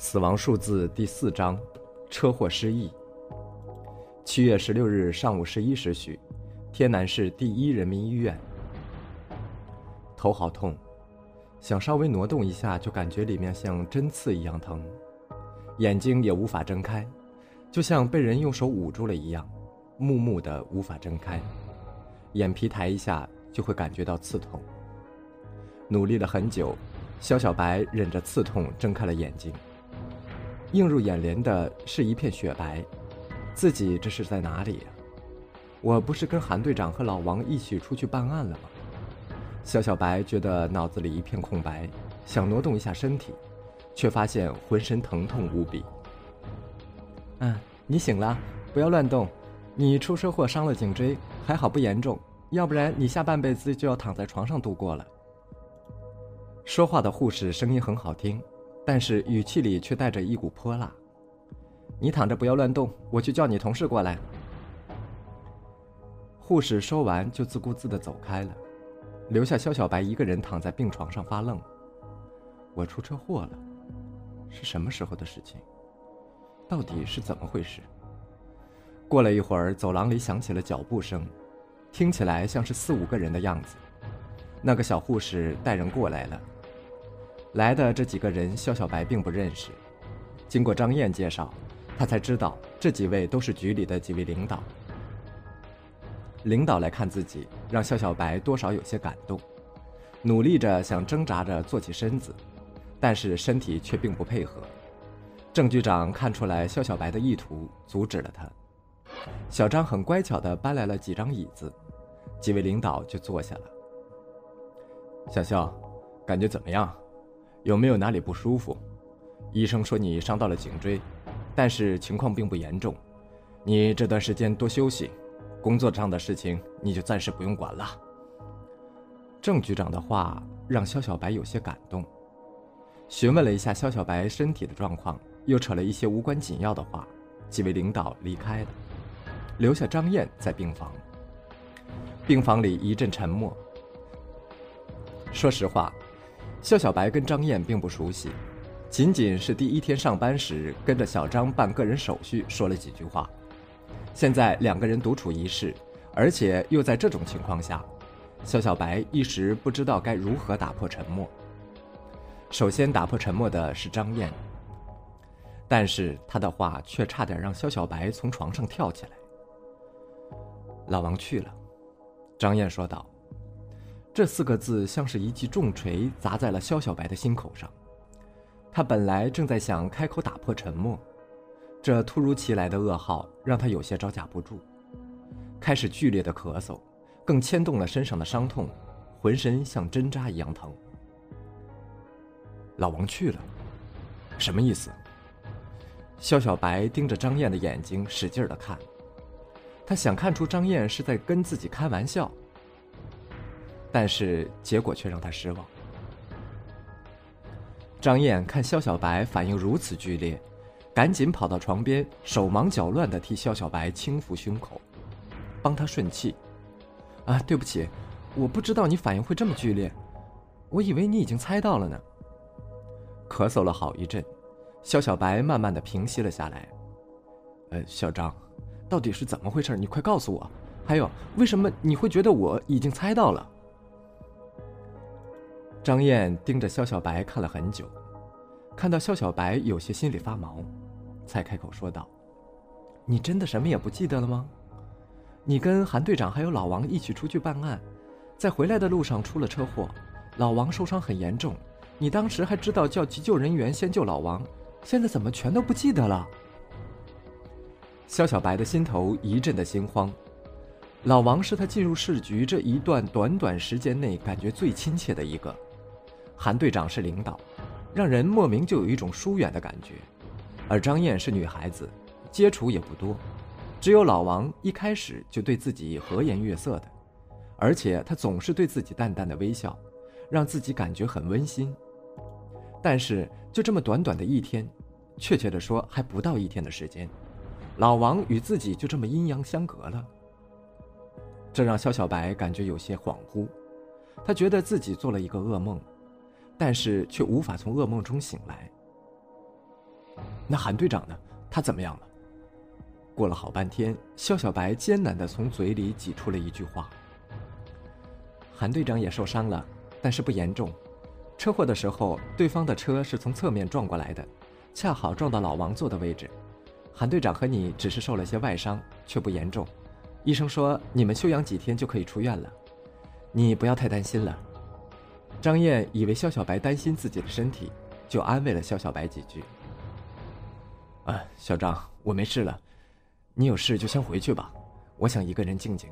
死亡数字第四章，车祸失忆。七月十六日上午十一时许，天南市第一人民医院。头好痛，想稍微挪动一下，就感觉里面像针刺一样疼。眼睛也无法睁开，就像被人用手捂住了一样，木木的无法睁开。眼皮抬一下，就会感觉到刺痛。努力了很久，肖小白忍着刺痛睁开了眼睛。映入眼帘的是一片雪白，自己这是在哪里呀？我不是跟韩队长和老王一起出去办案了吗？小小白觉得脑子里一片空白，想挪动一下身体，却发现浑身疼痛无比。嗯，你醒了，不要乱动。你出车祸伤了颈椎，还好不严重，要不然你下半辈子就要躺在床上度过了。说话的护士声音很好听。但是语气里却带着一股泼辣。你躺着不要乱动，我去叫你同事过来。护士说完就自顾自的走开了，留下肖小白一个人躺在病床上发愣。我出车祸了，是什么时候的事情？到底是怎么回事？过了一会儿，走廊里响起了脚步声，听起来像是四五个人的样子。那个小护士带人过来了。来的这几个人，肖小白并不认识。经过张燕介绍，他才知道这几位都是局里的几位领导。领导来看自己，让肖小白多少有些感动，努力着想挣扎着坐起身子，但是身体却并不配合。郑局长看出来肖小白的意图，阻止了他。小张很乖巧地搬来了几张椅子，几位领导就坐下了。小肖，感觉怎么样？有没有哪里不舒服？医生说你伤到了颈椎，但是情况并不严重。你这段时间多休息，工作上的事情你就暂时不用管了。郑局长的话让肖小白有些感动，询问了一下肖小白身体的状况，又扯了一些无关紧要的话。几位领导离开了，留下张燕在病房。病房里一阵沉默。说实话。肖小白跟张燕并不熟悉，仅仅是第一天上班时跟着小张办个人手续说了几句话。现在两个人独处一室，而且又在这种情况下，肖小白一时不知道该如何打破沉默。首先打破沉默的是张燕，但是他的话却差点让肖小白从床上跳起来。老王去了，张燕说道。这四个字像是一记重锤砸在了肖小白的心口上。他本来正在想开口打破沉默，这突如其来的噩耗让他有些招架不住，开始剧烈的咳嗽，更牵动了身上的伤痛，浑身像针扎一样疼。老王去了，什么意思？肖小白盯着张燕的眼睛使劲的看，他想看出张燕是在跟自己开玩笑。但是结果却让他失望。张燕看肖小白反应如此剧烈，赶紧跑到床边，手忙脚乱地替肖小白轻抚胸口，帮他顺气。啊，对不起，我不知道你反应会这么剧烈，我以为你已经猜到了呢。咳嗽了好一阵，肖小白慢慢的平息了下来。呃，小张，到底是怎么回事？你快告诉我。还有，为什么你会觉得我已经猜到了？张燕盯着肖小白看了很久，看到肖小白有些心里发毛，才开口说道：“你真的什么也不记得了吗？你跟韩队长还有老王一起出去办案，在回来的路上出了车祸，老王受伤很严重，你当时还知道叫急救人员先救老王，现在怎么全都不记得了？”肖小白的心头一阵的心慌，老王是他进入市局这一段短短时间内感觉最亲切的一个。韩队长是领导，让人莫名就有一种疏远的感觉；而张燕是女孩子，接触也不多，只有老王一开始就对自己和颜悦色的，而且他总是对自己淡淡的微笑，让自己感觉很温馨。但是就这么短短的一天，确切的说还不到一天的时间，老王与自己就这么阴阳相隔了，这让肖小白感觉有些恍惚，他觉得自己做了一个噩梦。但是却无法从噩梦中醒来。那韩队长呢？他怎么样了？过了好半天，肖小白艰难地从嘴里挤出了一句话：“韩队长也受伤了，但是不严重。车祸的时候，对方的车是从侧面撞过来的，恰好撞到老王坐的位置。韩队长和你只是受了些外伤，却不严重。医生说你们休养几天就可以出院了，你不要太担心了。”张燕以为肖小白担心自己的身体，就安慰了肖小白几句。啊，小张，我没事了，你有事就先回去吧，我想一个人静静。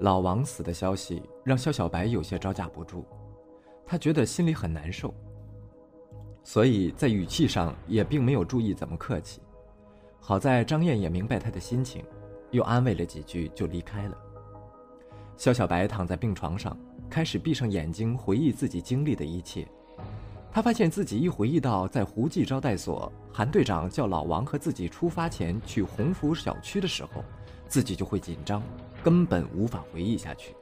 老王死的消息让肖小白有些招架不住，他觉得心里很难受，所以在语气上也并没有注意怎么客气。好在张燕也明白他的心情，又安慰了几句就离开了。肖小白躺在病床上，开始闭上眼睛回忆自己经历的一切。他发现自己一回忆到在胡记招待所，韩队长叫老王和自己出发前去鸿福小区的时候，自己就会紧张，根本无法回忆下去。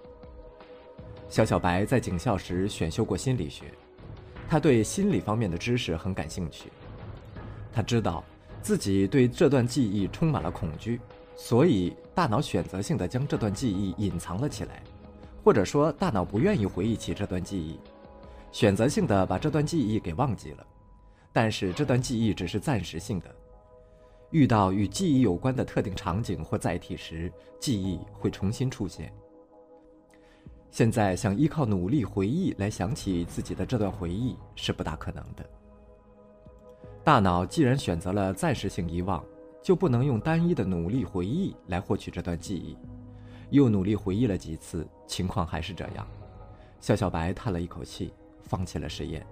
肖小白在警校时选修过心理学，他对心理方面的知识很感兴趣。他知道自己对这段记忆充满了恐惧，所以大脑选择性的将这段记忆隐藏了起来，或者说大脑不愿意回忆起这段记忆。选择性的把这段记忆给忘记了，但是这段记忆只是暂时性的。遇到与记忆有关的特定场景或载体时，记忆会重新出现。现在想依靠努力回忆来想起自己的这段回忆是不大可能的。大脑既然选择了暂时性遗忘，就不能用单一的努力回忆来获取这段记忆。又努力回忆了几次，情况还是这样。肖小白叹了一口气。放弃了实验。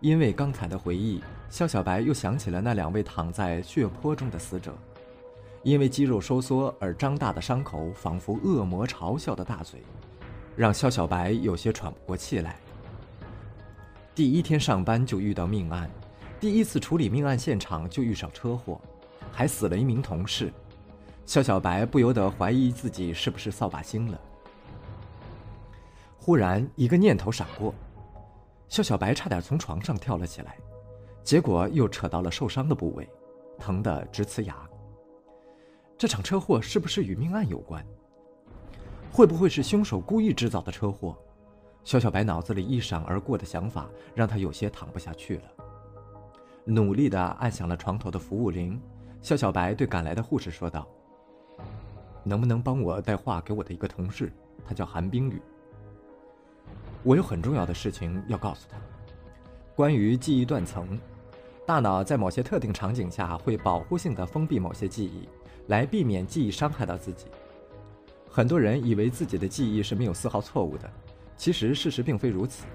因为刚才的回忆，肖小白又想起了那两位躺在血泊中的死者。因为肌肉收缩而张大的伤口，仿佛恶魔嘲笑的大嘴，让肖小白有些喘不过气来。第一天上班就遇到命案，第一次处理命案现场就遇上车祸，还死了一名同事。肖小白不由得怀疑自己是不是扫把星了。忽然，一个念头闪过，肖小白差点从床上跳了起来，结果又扯到了受伤的部位，疼得直呲牙。这场车祸是不是与命案有关？会不会是凶手故意制造的车祸？肖小白脑子里一闪而过的想法让他有些躺不下去了，努力地按响了床头的服务铃。肖小白对赶来的护士说道：“能不能帮我带话给我的一个同事？他叫韩冰雨。”我有很重要的事情要告诉他，关于记忆断层，大脑在某些特定场景下会保护性的封闭某些记忆，来避免记忆伤害到自己。很多人以为自己的记忆是没有丝毫错误的，其实事实并非如此。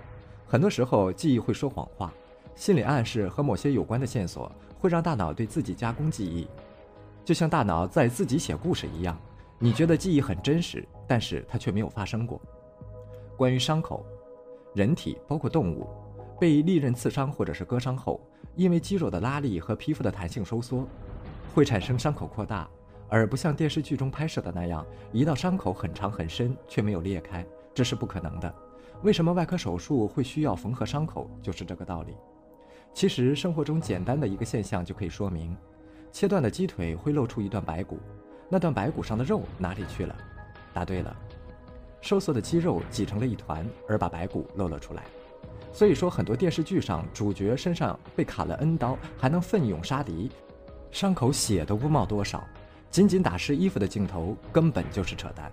很多时候，记忆会说谎话，心理暗示和某些有关的线索会让大脑对自己加工记忆，就像大脑在自己写故事一样。你觉得记忆很真实，但是它却没有发生过。关于伤口。人体包括动物，被利刃刺伤或者是割伤后，因为肌肉的拉力和皮肤的弹性收缩，会产生伤口扩大，而不像电视剧中拍摄的那样，一道伤口很长很深却没有裂开，这是不可能的。为什么外科手术会需要缝合伤口，就是这个道理。其实生活中简单的一个现象就可以说明：切断的鸡腿会露出一段白骨，那段白骨上的肉哪里去了？答对了。收缩的肌肉挤成了一团，而把白骨露了出来。所以说，很多电视剧上主角身上被砍了 N 刀，还能奋勇杀敌，伤口血都不冒多少，仅仅打湿衣服的镜头根本就是扯淡，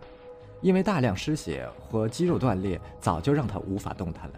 因为大量失血和肌肉断裂早就让他无法动弹了。